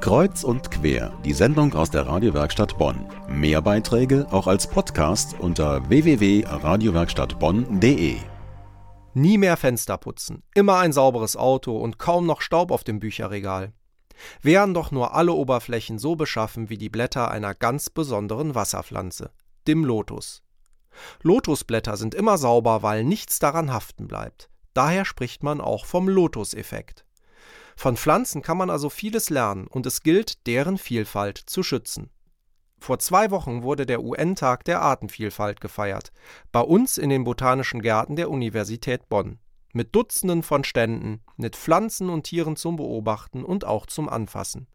Kreuz und quer, die Sendung aus der Radiowerkstatt Bonn. Mehr Beiträge auch als Podcast unter www.radiowerkstattbonn.de. Nie mehr Fenster putzen, immer ein sauberes Auto und kaum noch Staub auf dem Bücherregal. Wären doch nur alle Oberflächen so beschaffen wie die Blätter einer ganz besonderen Wasserpflanze, dem Lotus. Lotusblätter sind immer sauber, weil nichts daran haften bleibt. Daher spricht man auch vom Lotus-Effekt. Von Pflanzen kann man also vieles lernen und es gilt, deren Vielfalt zu schützen. Vor zwei Wochen wurde der UN-Tag der Artenvielfalt gefeiert, bei uns in den Botanischen Gärten der Universität Bonn. Mit Dutzenden von Ständen, mit Pflanzen und Tieren zum Beobachten und auch zum Anfassen.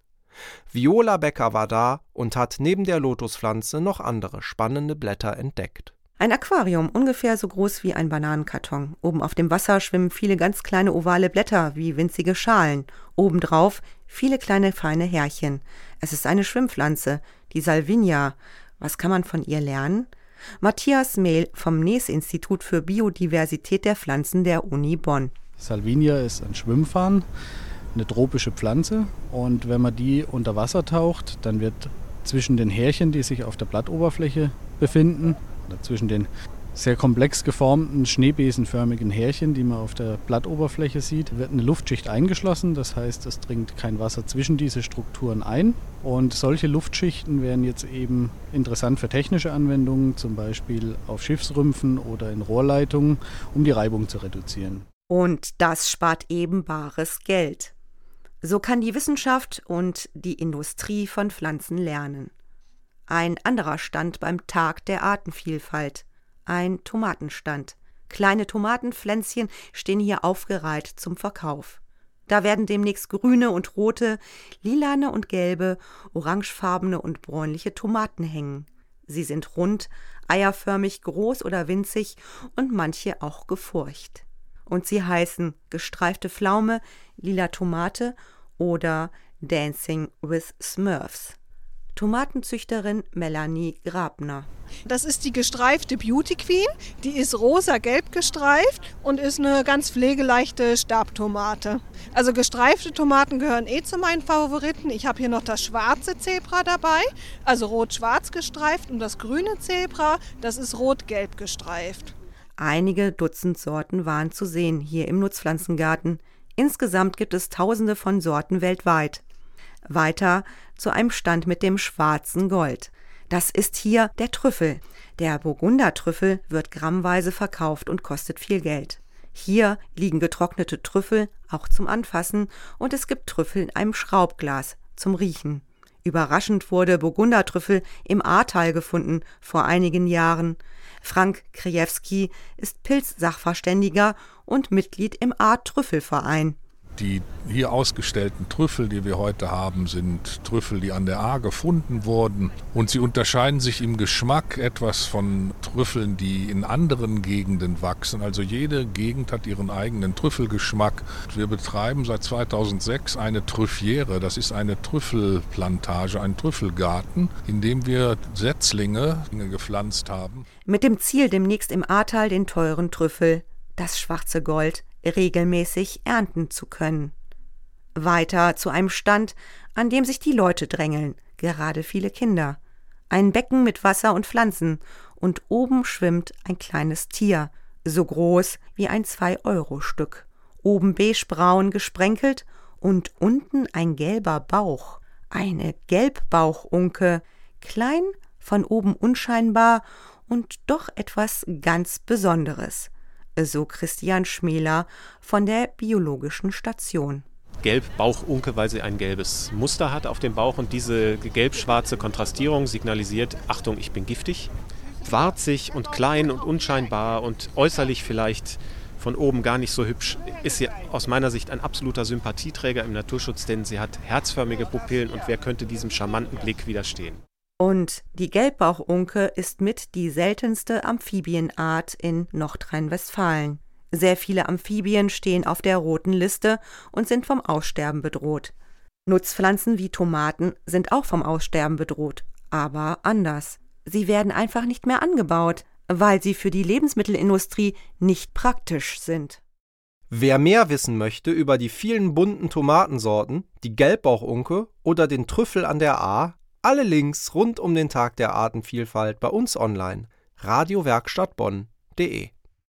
Viola Becker war da und hat neben der Lotuspflanze noch andere spannende Blätter entdeckt. Ein Aquarium, ungefähr so groß wie ein Bananenkarton. Oben auf dem Wasser schwimmen viele ganz kleine ovale Blätter wie winzige Schalen. Obendrauf viele kleine feine Härchen. Es ist eine Schwimmpflanze, die Salvinia. Was kann man von ihr lernen? Matthias Mehl vom NES-Institut für Biodiversität der Pflanzen der Uni Bonn. Salvinia ist ein Schwimmfarn, eine tropische Pflanze. Und wenn man die unter Wasser taucht, dann wird zwischen den Härchen, die sich auf der Blattoberfläche befinden, zwischen den sehr komplex geformten schneebesenförmigen Härchen, die man auf der Blattoberfläche sieht, wird eine Luftschicht eingeschlossen. Das heißt, es dringt kein Wasser zwischen diese Strukturen ein. Und solche Luftschichten wären jetzt eben interessant für technische Anwendungen, zum Beispiel auf Schiffsrümpfen oder in Rohrleitungen, um die Reibung zu reduzieren. Und das spart eben bares Geld. So kann die Wissenschaft und die Industrie von Pflanzen lernen. Ein anderer Stand beim Tag der Artenvielfalt. Ein Tomatenstand. Kleine Tomatenpflänzchen stehen hier aufgereiht zum Verkauf. Da werden demnächst grüne und rote, lilane und gelbe, orangefarbene und bräunliche Tomaten hängen. Sie sind rund, eierförmig, groß oder winzig und manche auch gefurcht. Und sie heißen gestreifte Pflaume, lila Tomate oder Dancing with Smurfs. Tomatenzüchterin Melanie Grabner. Das ist die gestreifte Beauty Queen. Die ist rosa-gelb gestreift und ist eine ganz pflegeleichte Stabtomate. Also gestreifte Tomaten gehören eh zu meinen Favoriten. Ich habe hier noch das schwarze Zebra dabei, also rot-schwarz gestreift und das grüne Zebra, das ist rot-gelb gestreift. Einige Dutzend Sorten waren zu sehen hier im Nutzpflanzengarten. Insgesamt gibt es tausende von Sorten weltweit. Weiter zu einem Stand mit dem schwarzen Gold. Das ist hier der Trüffel. Der Burgundertrüffel wird grammweise verkauft und kostet viel Geld. Hier liegen getrocknete Trüffel, auch zum Anfassen, und es gibt Trüffel in einem Schraubglas zum Riechen. Überraschend wurde Burgundertrüffel im Ahrtal gefunden vor einigen Jahren. Frank Kriewski ist Pilzsachverständiger und Mitglied im Ahr-Trüffelverein. Die hier ausgestellten Trüffel, die wir heute haben, sind Trüffel, die an der A gefunden wurden. Und sie unterscheiden sich im Geschmack etwas von Trüffeln, die in anderen Gegenden wachsen. Also jede Gegend hat ihren eigenen Trüffelgeschmack. Wir betreiben seit 2006 eine Trüffiere. Das ist eine Trüffelplantage, ein Trüffelgarten, in dem wir Setzlinge gepflanzt haben. Mit dem Ziel, demnächst im Ahrtal den teuren Trüffel, das schwarze Gold, regelmäßig ernten zu können. Weiter zu einem Stand, an dem sich die Leute drängeln, gerade viele Kinder. Ein Becken mit Wasser und Pflanzen, und oben schwimmt ein kleines Tier, so groß wie ein Zwei-Euro-Stück. Oben beigebraun gesprenkelt und unten ein gelber Bauch. Eine Gelbbauchunke, klein, von oben unscheinbar und doch etwas ganz Besonderes so Christian Schmäler von der Biologischen Station. Gelb Bauchunke, weil sie ein gelbes Muster hat auf dem Bauch und diese gelb-schwarze Kontrastierung signalisiert, Achtung, ich bin giftig. Warzig und klein und unscheinbar und äußerlich vielleicht von oben gar nicht so hübsch, ist sie aus meiner Sicht ein absoluter Sympathieträger im Naturschutz, denn sie hat herzförmige Pupillen und wer könnte diesem charmanten Blick widerstehen? Und die Gelbbauchunke ist mit die seltenste Amphibienart in Nordrhein-Westfalen. Sehr viele Amphibien stehen auf der roten Liste und sind vom Aussterben bedroht. Nutzpflanzen wie Tomaten sind auch vom Aussterben bedroht, aber anders. Sie werden einfach nicht mehr angebaut, weil sie für die Lebensmittelindustrie nicht praktisch sind. Wer mehr wissen möchte über die vielen bunten Tomatensorten, die Gelbbauchunke oder den Trüffel an der A, alle Links rund um den Tag der Artenvielfalt bei uns online radiowerkstattbonn.de